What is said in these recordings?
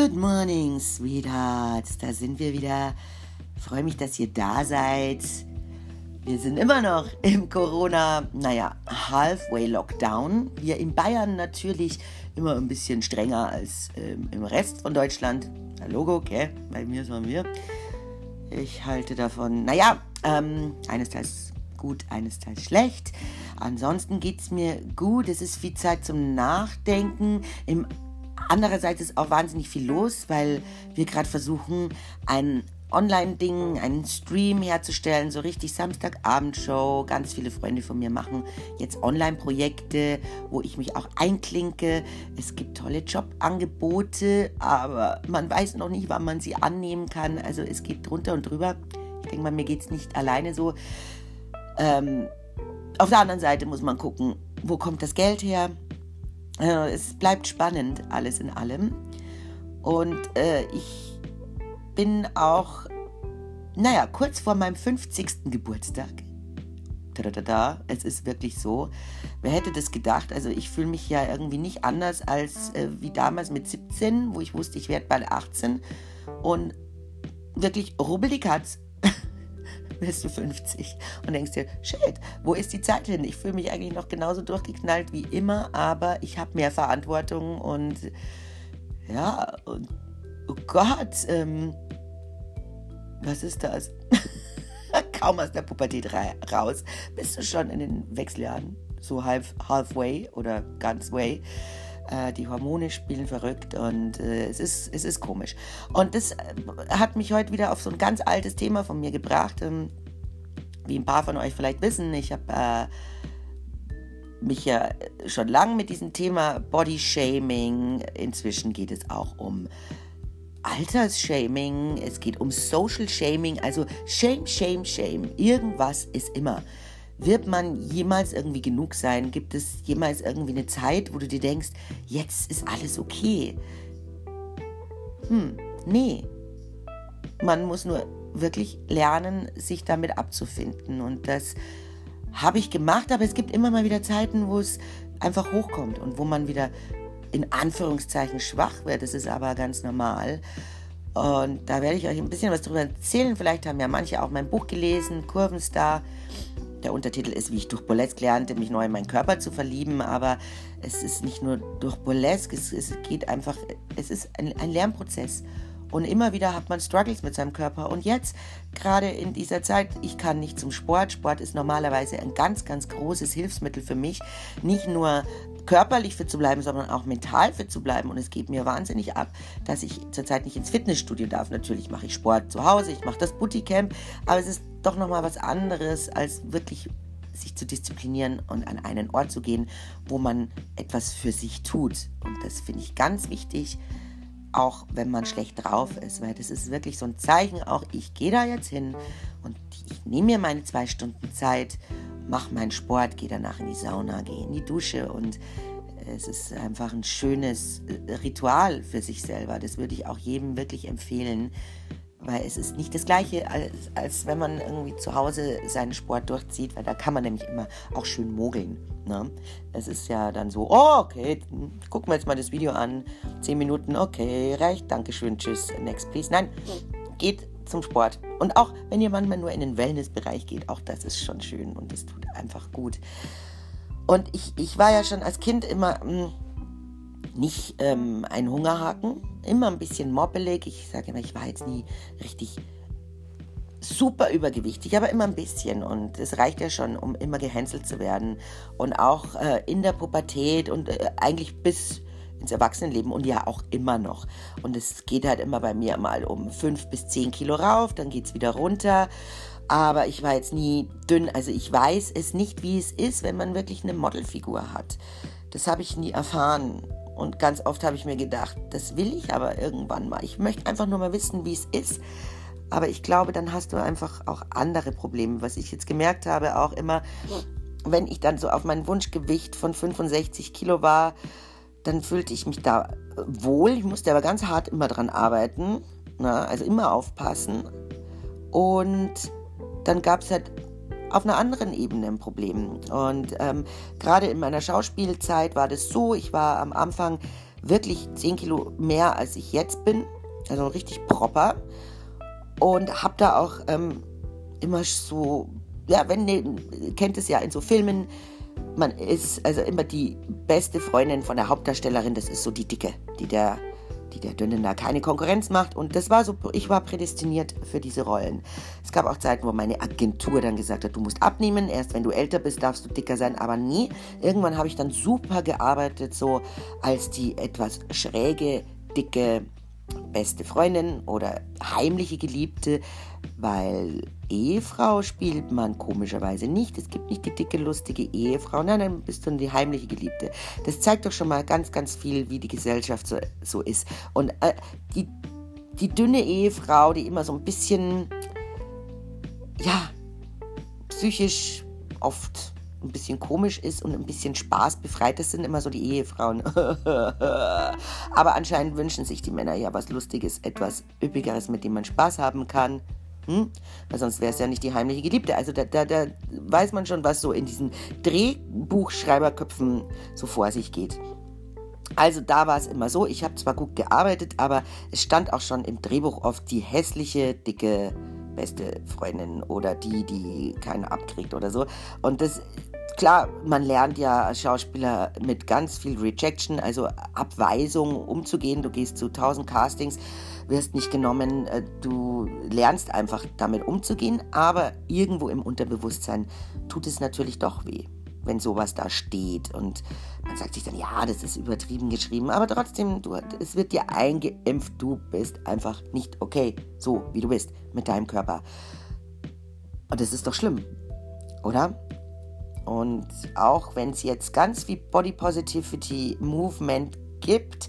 Good morning, Sweethearts. Da sind wir wieder. Freue mich, dass ihr da seid. Wir sind immer noch im Corona, naja, Halfway Lockdown. Wir in Bayern natürlich immer ein bisschen strenger als ähm, im Rest von Deutschland. Logo, okay, bei mir sind wir. Ich halte davon, naja, ähm, eines Teils gut, eines Teils schlecht. Ansonsten geht es mir gut. Es ist viel Zeit zum Nachdenken. Im Andererseits ist auch wahnsinnig viel los, weil wir gerade versuchen, ein Online-Ding, einen Stream herzustellen, so richtig Samstagabendshow. Ganz viele Freunde von mir machen jetzt Online-Projekte, wo ich mich auch einklinke. Es gibt tolle Jobangebote, aber man weiß noch nicht, wann man sie annehmen kann. Also es geht drunter und drüber. Ich denke mal, mir geht es nicht alleine so. Ähm, auf der anderen Seite muss man gucken, wo kommt das Geld her? Äh, es bleibt spannend, alles in allem. Und äh, ich bin auch, naja, kurz vor meinem 50. Geburtstag. Tada, es ist wirklich so. Wer hätte das gedacht? Also ich fühle mich ja irgendwie nicht anders als äh, wie damals mit 17, wo ich wusste, ich werde bald 18. Und wirklich rubbelig hat's bist du 50 und denkst dir, shit, wo ist die Zeit hin? Ich fühle mich eigentlich noch genauso durchgeknallt wie immer, aber ich habe mehr Verantwortung und ja, und, oh Gott, ähm, was ist das? Kaum aus der Pubertät raus, bist du schon in den Wechseljahren, so half, halfway oder ganz way äh, die Hormone spielen verrückt und äh, es, ist, es ist komisch. Und das äh, hat mich heute wieder auf so ein ganz altes Thema von mir gebracht. Ähm, wie ein paar von euch vielleicht wissen, ich habe äh, mich ja schon lange mit diesem Thema Body Shaming. Inzwischen geht es auch um Altersshaming, es geht um Social Shaming, also Shame, Shame, Shame. Irgendwas ist immer. Wird man jemals irgendwie genug sein? Gibt es jemals irgendwie eine Zeit, wo du dir denkst, jetzt ist alles okay? Hm, nee. Man muss nur wirklich lernen, sich damit abzufinden. Und das habe ich gemacht, aber es gibt immer mal wieder Zeiten, wo es einfach hochkommt und wo man wieder in Anführungszeichen schwach wird. Das ist aber ganz normal. Und da werde ich euch ein bisschen was darüber erzählen. Vielleicht haben ja manche auch mein Buch gelesen, Kurvenstar. Der Untertitel ist, wie ich durch Burlesque lernte, mich neu in meinen Körper zu verlieben. Aber es ist nicht nur durch Burlesque, es, es geht einfach, es ist ein, ein Lernprozess. Und immer wieder hat man Struggles mit seinem Körper. Und jetzt, gerade in dieser Zeit, ich kann nicht zum Sport. Sport ist normalerweise ein ganz, ganz großes Hilfsmittel für mich. Nicht nur körperlich fit zu bleiben, sondern auch mental fit zu bleiben. Und es geht mir wahnsinnig ab, dass ich zurzeit nicht ins Fitnessstudio darf. Natürlich mache ich Sport zu Hause, ich mache das Bootycamp, aber es ist doch nochmal was anderes, als wirklich sich zu disziplinieren und an einen Ort zu gehen, wo man etwas für sich tut. Und das finde ich ganz wichtig, auch wenn man schlecht drauf ist, weil das ist wirklich so ein Zeichen, auch ich gehe da jetzt hin und ich nehme mir meine zwei Stunden Zeit, mache meinen Sport, gehe danach in die Sauna, gehe in die Dusche und es ist einfach ein schönes Ritual für sich selber. Das würde ich auch jedem wirklich empfehlen, weil es ist nicht das gleiche, als, als wenn man irgendwie zu Hause seinen Sport durchzieht, weil da kann man nämlich immer auch schön mogeln. Ne? Es ist ja dann so, oh, okay, gucken wir jetzt mal das Video an, zehn Minuten, okay, reicht, danke schön, tschüss, next please. Nein, geht zum Sport. Und auch wenn ihr manchmal nur in den Wellnessbereich geht, auch das ist schon schön und es tut einfach gut. Und ich, ich war ja schon als Kind immer... Mh, hm, nicht ähm, ein Hungerhaken, immer ein bisschen moppelig. Ich sage immer, ich war jetzt nie richtig super übergewichtig, aber immer ein bisschen. Und es reicht ja schon, um immer gehänselt zu werden. Und auch äh, in der Pubertät und äh, eigentlich bis ins Erwachsenenleben und ja auch immer noch. Und es geht halt immer bei mir mal um fünf bis zehn Kilo rauf, dann geht es wieder runter. Aber ich war jetzt nie dünn. Also ich weiß es nicht, wie es ist, wenn man wirklich eine Modelfigur hat. Das habe ich nie erfahren. Und ganz oft habe ich mir gedacht, das will ich aber irgendwann mal. Ich möchte einfach nur mal wissen, wie es ist. Aber ich glaube, dann hast du einfach auch andere Probleme. Was ich jetzt gemerkt habe, auch immer, wenn ich dann so auf mein Wunschgewicht von 65 Kilo war, dann fühlte ich mich da wohl. Ich musste aber ganz hart immer dran arbeiten. Na, also immer aufpassen. Und dann gab es halt auf einer anderen Ebene ein Problem. Und ähm, gerade in meiner Schauspielzeit war das so, ich war am Anfang wirklich 10 Kilo mehr als ich jetzt bin, also richtig proper und habe da auch ähm, immer so, ja, wenn, ne, kennt es ja in so Filmen, man ist also immer die beste Freundin von der Hauptdarstellerin, das ist so die Dicke, die der, die der Dünnen da keine Konkurrenz macht. Und das war so, ich war prädestiniert für diese Rollen. Es gab auch Zeiten, wo meine Agentur dann gesagt hat, du musst abnehmen, erst wenn du älter bist, darfst du dicker sein. Aber nie, irgendwann habe ich dann super gearbeitet, so als die etwas schräge, dicke beste Freundin oder heimliche Geliebte, weil Ehefrau spielt man komischerweise nicht. Es gibt nicht die dicke, lustige Ehefrau. Nein, dann bist du die heimliche Geliebte. Das zeigt doch schon mal ganz, ganz viel, wie die Gesellschaft so, so ist. Und äh, die, die dünne Ehefrau, die immer so ein bisschen, ja, psychisch oft ein bisschen komisch ist und ein bisschen spaßbefreit. Das sind immer so die Ehefrauen. Aber anscheinend wünschen sich die Männer ja was Lustiges, etwas Üppigeres, mit dem man Spaß haben kann. Hm? Weil sonst wäre es ja nicht die heimliche Geliebte. Also da, da, da weiß man schon, was so in diesen Drehbuchschreiberköpfen so vor sich geht. Also da war es immer so, ich habe zwar gut gearbeitet, aber es stand auch schon im Drehbuch oft die hässliche, dicke, beste Freundin oder die, die keinen abkriegt oder so. Und das klar, man lernt ja als Schauspieler mit ganz viel Rejection, also Abweisung umzugehen. Du gehst zu tausend Castings, wirst nicht genommen, äh, du lernst einfach damit umzugehen, aber irgendwo im Unterbewusstsein tut es natürlich doch weh, wenn sowas da steht und man sagt sich dann, ja, das ist übertrieben geschrieben, aber trotzdem, du, es wird dir eingeimpft, du bist einfach nicht okay, so wie du bist mit deinem Körper. Und das ist doch schlimm, oder? Und auch wenn es jetzt ganz viel Body Positivity Movement gibt,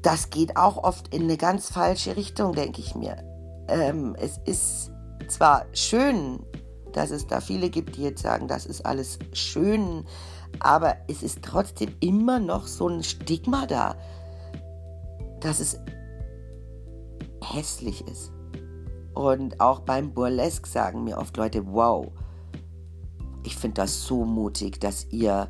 das geht auch oft in eine ganz falsche Richtung, denke ich mir. Ähm, es ist zwar schön, dass es da viele gibt, die jetzt sagen, das ist alles schön, aber es ist trotzdem immer noch so ein Stigma da, dass es hässlich ist. Und auch beim Burlesque sagen mir oft Leute, wow, ich finde das so mutig, dass ihr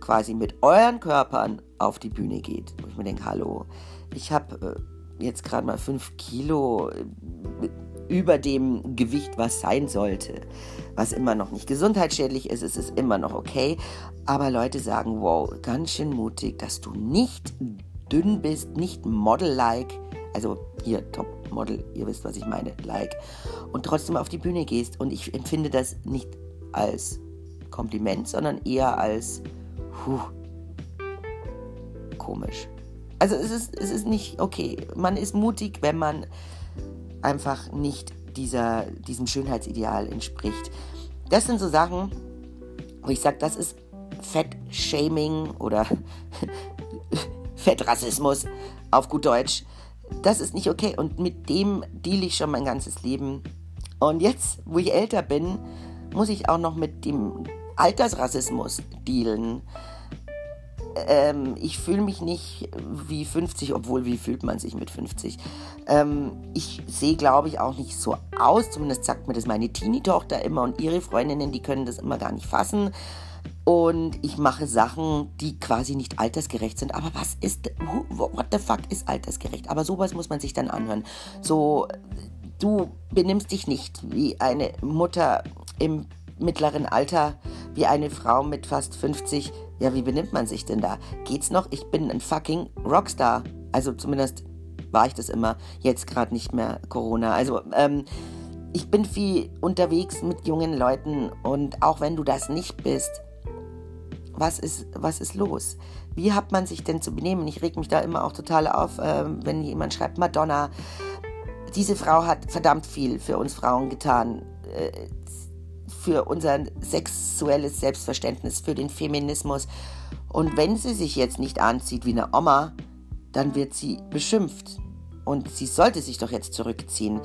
quasi mit euren Körpern auf die Bühne geht. Wo ich mir denke, hallo, ich habe äh, jetzt gerade mal fünf Kilo äh, über dem Gewicht, was sein sollte. Was immer noch nicht gesundheitsschädlich ist, es ist immer noch okay. Aber Leute sagen, wow, ganz schön mutig, dass du nicht dünn bist, nicht Model-like, also hier Top-Model, ihr wisst, was ich meine, like, und trotzdem auf die Bühne gehst. Und ich empfinde das nicht als Kompliment, sondern eher als puh, komisch. Also es ist, es ist nicht okay. Man ist mutig, wenn man einfach nicht dieser, diesem Schönheitsideal entspricht. Das sind so Sachen, wo ich sage, das ist Fettshaming oder Fettrassismus auf gut Deutsch. Das ist nicht okay und mit dem deal ich schon mein ganzes Leben. Und jetzt, wo ich älter bin, muss ich auch noch mit dem Altersrassismus dealen. Ähm, ich fühle mich nicht wie 50, obwohl wie fühlt man sich mit 50? Ähm, ich sehe, glaube ich, auch nicht so aus. Zumindest sagt mir das meine Teenie-Tochter immer und ihre Freundinnen, die können das immer gar nicht fassen. Und ich mache Sachen, die quasi nicht altersgerecht sind. Aber was ist, what the fuck ist altersgerecht? Aber sowas muss man sich dann anhören. So, du benimmst dich nicht wie eine Mutter im mittleren Alter wie eine Frau mit fast 50. Ja, wie benimmt man sich denn da? Geht's noch? Ich bin ein fucking Rockstar. Also zumindest war ich das immer. Jetzt gerade nicht mehr Corona. Also, ähm, ich bin viel unterwegs mit jungen Leuten und auch wenn du das nicht bist, was ist, was ist los? Wie hat man sich denn zu benehmen? Ich reg mich da immer auch total auf, äh, wenn jemand schreibt, Madonna, diese Frau hat verdammt viel für uns Frauen getan. Äh, für unser sexuelles Selbstverständnis, für den Feminismus. Und wenn sie sich jetzt nicht anzieht wie eine Oma, dann wird sie beschimpft. Und sie sollte sich doch jetzt zurückziehen.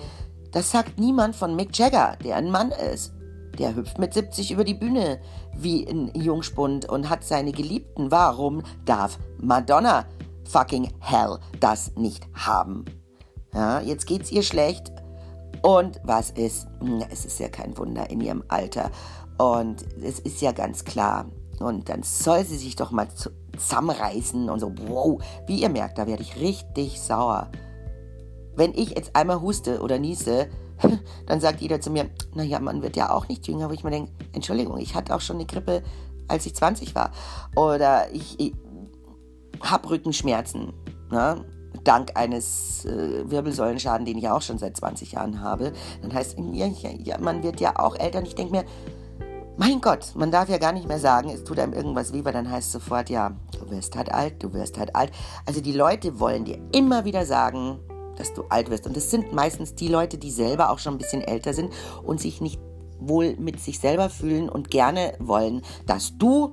Das sagt niemand von Mick Jagger, der ein Mann ist. Der hüpft mit 70 über die Bühne wie ein Jungspund und hat seine Geliebten. Warum darf Madonna fucking hell das nicht haben? Ja, jetzt geht's ihr schlecht und was ist? Hm, es ist ja kein Wunder in ihrem Alter. Und es ist ja ganz klar, Und dann soll sie sich doch mal zusammenreißen und so, wow. Wie ihr merkt, da werde ich richtig sauer. Wenn ich jetzt einmal huste oder niese, dann sagt jeder zu mir, naja, man wird ja auch nicht jünger, wo ich mir denke, Entschuldigung, ich hatte auch schon eine Grippe, als ich 20 war. Oder ich, ich habe Rückenschmerzen. Ne? Dank eines äh, Wirbelsäulenschaden, den ich auch schon seit 20 Jahren habe. Dann heißt ja, ja, man wird ja auch älter. Und ich denke mir, mein Gott, man darf ja gar nicht mehr sagen, es tut einem irgendwas weh, weil dann heißt sofort, ja, du wirst halt alt, du wirst halt alt. Also die Leute wollen dir immer wieder sagen, dass du alt wirst. Und das sind meistens die Leute, die selber auch schon ein bisschen älter sind und sich nicht wohl mit sich selber fühlen und gerne wollen, dass du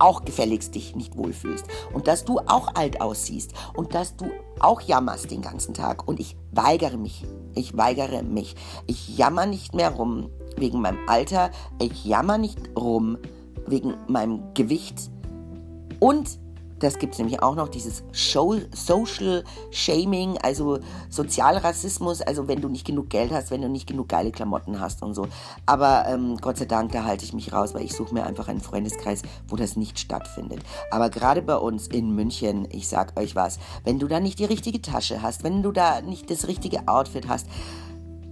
auch gefälligst dich nicht wohlfühlst und dass du auch alt aussiehst und dass du auch jammerst den ganzen Tag. Und ich weigere mich. Ich weigere mich. Ich jammer nicht mehr rum wegen meinem Alter. Ich jammer nicht rum wegen meinem Gewicht. Und das gibt es nämlich auch noch, dieses Show, Social Shaming, also Sozialrassismus, also wenn du nicht genug Geld hast, wenn du nicht genug geile Klamotten hast und so. Aber ähm, Gott sei Dank, da halte ich mich raus, weil ich suche mir einfach einen Freundeskreis, wo das nicht stattfindet. Aber gerade bei uns in München, ich sag euch was, wenn du da nicht die richtige Tasche hast, wenn du da nicht das richtige Outfit hast,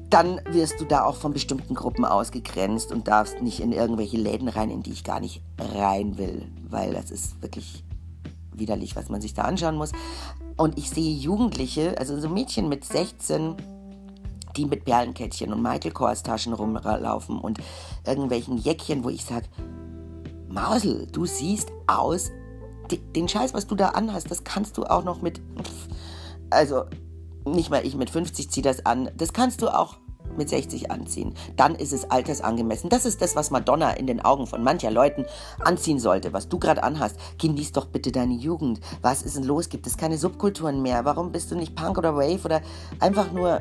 dann wirst du da auch von bestimmten Gruppen ausgegrenzt und darfst nicht in irgendwelche Läden rein, in die ich gar nicht rein will, weil das ist wirklich widerlich, was man sich da anschauen muss. Und ich sehe Jugendliche, also so Mädchen mit 16, die mit Perlenkettchen und Michael Kors Taschen rumlaufen und irgendwelchen Jäckchen, wo ich sage, Mausel, du siehst aus, den Scheiß, was du da anhast, das kannst du auch noch mit, also nicht mal ich mit 50 ziehe das an, das kannst du auch mit 60 anziehen. Dann ist es altersangemessen. Das ist das, was Madonna in den Augen von mancher Leuten anziehen sollte, was du gerade anhast. Genieß doch bitte deine Jugend. Was ist denn los? Gibt es keine Subkulturen mehr? Warum bist du nicht Punk oder Wave oder einfach nur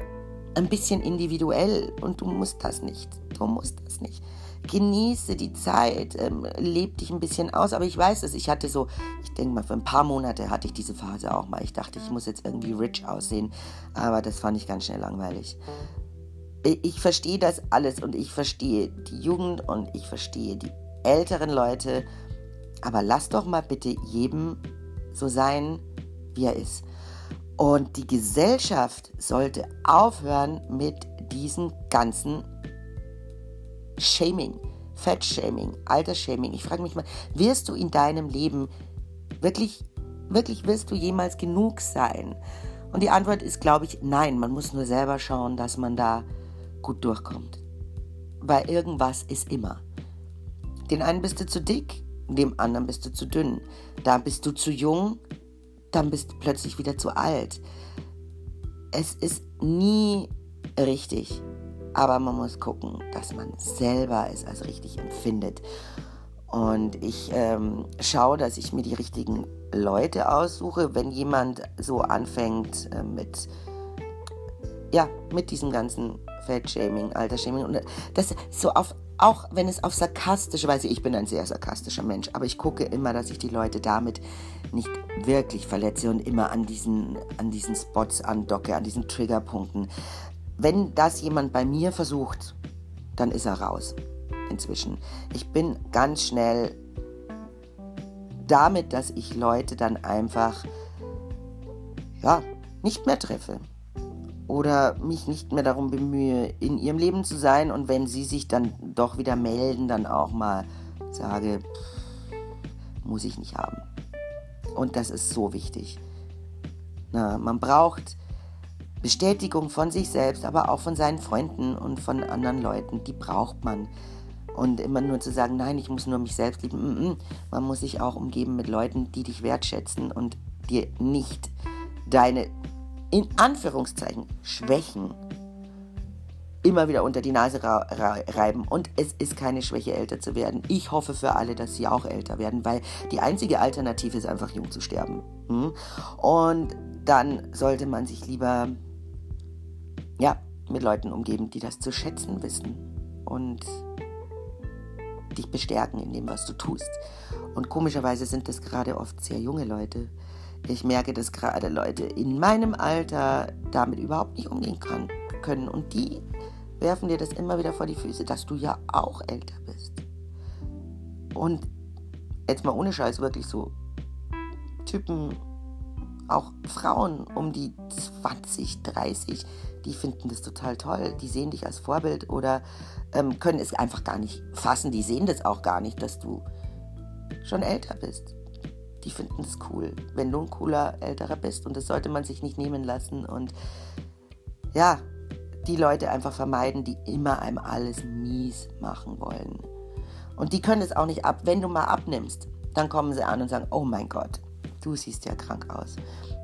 ein bisschen individuell? Und du musst das nicht. Du musst das nicht genieße die Zeit, ähm, leb dich ein bisschen aus. Aber ich weiß es, ich hatte so, ich denke mal, für ein paar Monate hatte ich diese Phase auch mal. Ich dachte, ich muss jetzt irgendwie rich aussehen, aber das fand ich ganz schnell langweilig ich verstehe das alles und ich verstehe die Jugend und ich verstehe die älteren Leute. Aber lass doch mal bitte jedem so sein, wie er ist. Und die Gesellschaft sollte aufhören mit diesem ganzen Shaming, Fettshaming, Altersshaming. Ich frage mich mal, wirst du in deinem Leben wirklich, wirklich wirst du jemals genug sein? Und die Antwort ist, glaube ich, nein. Man muss nur selber schauen, dass man da gut durchkommt. Weil irgendwas ist immer. Den einen bist du zu dick, dem anderen bist du zu dünn. Da bist du zu jung, dann bist du plötzlich wieder zu alt. Es ist nie richtig, aber man muss gucken, dass man selber es als richtig empfindet. Und ich ähm, schaue, dass ich mir die richtigen Leute aussuche, wenn jemand so anfängt äh, mit, ja, mit diesem ganzen Fettshaming, Altersshaming und das so auf auch wenn es auf sarkastische Weise, ich bin ein sehr sarkastischer Mensch, aber ich gucke immer, dass ich die Leute damit nicht wirklich verletze und immer an diesen, an diesen Spots andocke, an diesen Triggerpunkten. Wenn das jemand bei mir versucht, dann ist er raus. Inzwischen. Ich bin ganz schnell damit, dass ich Leute dann einfach, ja, nicht mehr treffe oder mich nicht mehr darum bemühe, in ihrem Leben zu sein und wenn sie sich dann doch wieder melden, dann auch mal sage, muss ich nicht haben. Und das ist so wichtig. Na, man braucht Bestätigung von sich selbst, aber auch von seinen Freunden und von anderen Leuten. Die braucht man. Und immer nur zu sagen, nein, ich muss nur mich selbst lieben. Mm, mm. Man muss sich auch umgeben mit Leuten, die dich wertschätzen und dir nicht deine in Anführungszeichen Schwächen immer wieder unter die Nase reiben. Und es ist keine Schwäche, älter zu werden. Ich hoffe für alle, dass sie auch älter werden, weil die einzige Alternative ist einfach jung zu sterben. Hm? Und dann sollte man sich lieber ja, mit Leuten umgeben, die das zu schätzen wissen und dich bestärken in dem, was du tust. Und komischerweise sind das gerade oft sehr junge Leute, ich merke, dass gerade Leute in meinem Alter damit überhaupt nicht umgehen kann, können. Und die werfen dir das immer wieder vor die Füße, dass du ja auch älter bist. Und jetzt mal ohne Scheiß wirklich so Typen, auch Frauen um die 20, 30, die finden das total toll. Die sehen dich als Vorbild oder ähm, können es einfach gar nicht fassen. Die sehen das auch gar nicht, dass du schon älter bist. Die finden das cool, wenn du ein cooler Älterer bist. Und das sollte man sich nicht nehmen lassen. Und ja, die Leute einfach vermeiden, die immer einem alles mies machen wollen. Und die können es auch nicht ab. Wenn du mal abnimmst, dann kommen sie an und sagen, oh mein Gott, du siehst ja krank aus.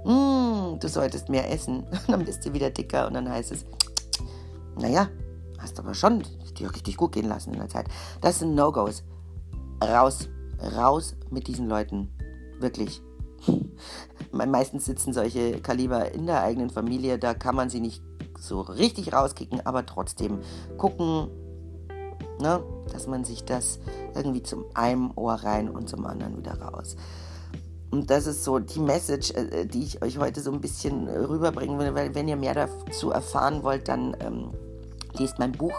Mm, du solltest mehr essen. dann bist du wieder dicker und dann heißt es, naja, hast aber schon dir richtig gut gehen lassen in der Zeit. Das sind No-Gos. Raus, raus mit diesen Leuten. Wirklich. Meistens sitzen solche Kaliber in der eigenen Familie, da kann man sie nicht so richtig rauskicken, aber trotzdem gucken, ne, dass man sich das irgendwie zum einen Ohr rein und zum anderen wieder raus. Und das ist so die Message, äh, die ich euch heute so ein bisschen rüberbringen will. Weil wenn ihr mehr dazu erfahren wollt, dann ähm, lest mein Buch.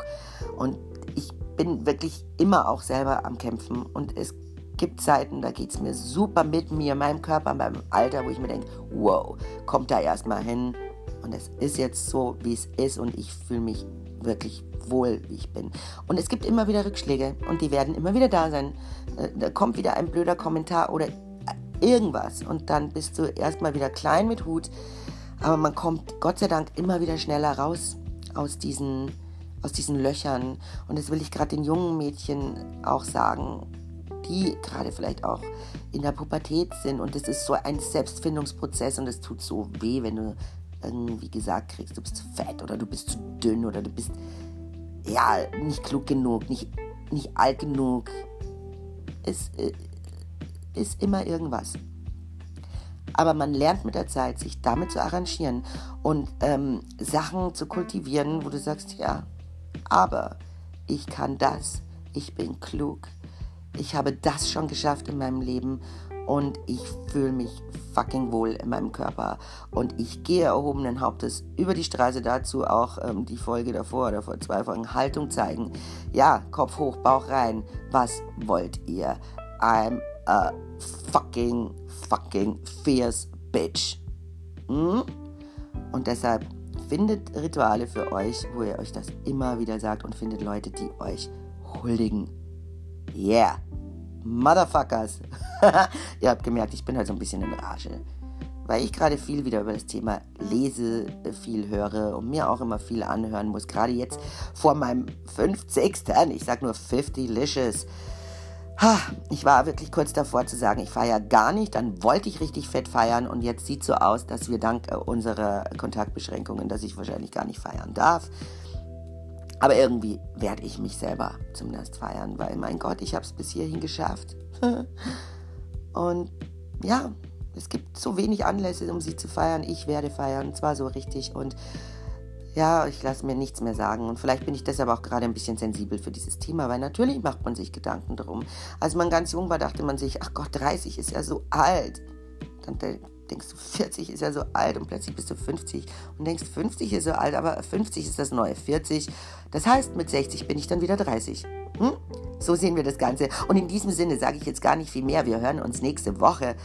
Und ich bin wirklich immer auch selber am Kämpfen. Und es gibt Zeiten, da geht es mir super mit mir, meinem Körper, meinem Alter, wo ich mir denke, wow, kommt da erstmal hin. Und es ist jetzt so, wie es ist. Und ich fühle mich wirklich wohl, wie ich bin. Und es gibt immer wieder Rückschläge und die werden immer wieder da sein. Äh, da kommt wieder ein blöder Kommentar oder irgendwas. Und dann bist du erstmal wieder klein mit Hut. Aber man kommt Gott sei Dank immer wieder schneller raus aus diesen, aus diesen Löchern. Und das will ich gerade den jungen Mädchen auch sagen, die gerade vielleicht auch in der Pubertät sind. Und das ist so ein Selbstfindungsprozess und es tut so weh, wenn du irgendwie gesagt kriegst, du bist zu fett oder du bist zu dünn oder du bist ja nicht klug genug, nicht, nicht alt genug. Es, äh, ist immer irgendwas. Aber man lernt mit der Zeit, sich damit zu arrangieren und ähm, Sachen zu kultivieren, wo du sagst, ja, aber ich kann das, ich bin klug, ich habe das schon geschafft in meinem Leben und ich fühle mich fucking wohl in meinem Körper und ich gehe erhobenen Hauptes über die Straße dazu auch ähm, die Folge davor oder vor zwei Folgen Haltung zeigen. Ja, Kopf hoch, Bauch rein. Was wollt ihr? I'm a fucking, fucking fierce bitch. Hm? Und deshalb findet Rituale für euch, wo ihr euch das immer wieder sagt und findet Leute, die euch huldigen. Yeah. Motherfuckers. ihr habt gemerkt, ich bin halt so ein bisschen in Rage. Weil ich gerade viel wieder über das Thema lese, viel höre und mir auch immer viel anhören muss. Gerade jetzt vor meinem 50. Ich sag nur 50 Licious ich war wirklich kurz davor zu sagen, ich feiere gar nicht. Dann wollte ich richtig fett feiern und jetzt sieht so aus, dass wir dank äh, unserer Kontaktbeschränkungen, dass ich wahrscheinlich gar nicht feiern darf. Aber irgendwie werde ich mich selber zumindest feiern, weil mein Gott, ich habe es bis hierhin geschafft. und ja, es gibt so wenig Anlässe, um sie zu feiern. Ich werde feiern, zwar so richtig und ja, ich lasse mir nichts mehr sagen. Und vielleicht bin ich deshalb auch gerade ein bisschen sensibel für dieses Thema, weil natürlich macht man sich Gedanken darum. Als man ganz jung war, dachte man sich, ach Gott, 30 ist ja so alt. Dann denkst du, 40 ist ja so alt und plötzlich bist du 50 und denkst, 50 ist so alt, aber 50 ist das neue 40. Das heißt, mit 60 bin ich dann wieder 30. Hm? So sehen wir das Ganze. Und in diesem Sinne sage ich jetzt gar nicht viel mehr. Wir hören uns nächste Woche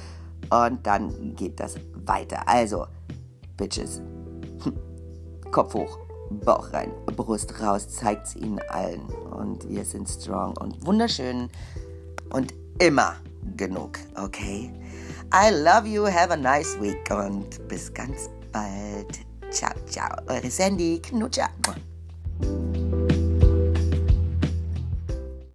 und dann geht das weiter. Also, Bitches. Kopf hoch, Bauch rein, Brust raus, zeigt es ihnen allen. Und wir sind strong und wunderschön und immer genug, okay? I love you. Have a nice week und bis ganz bald. Ciao, ciao. Eure Sandy Knutscher.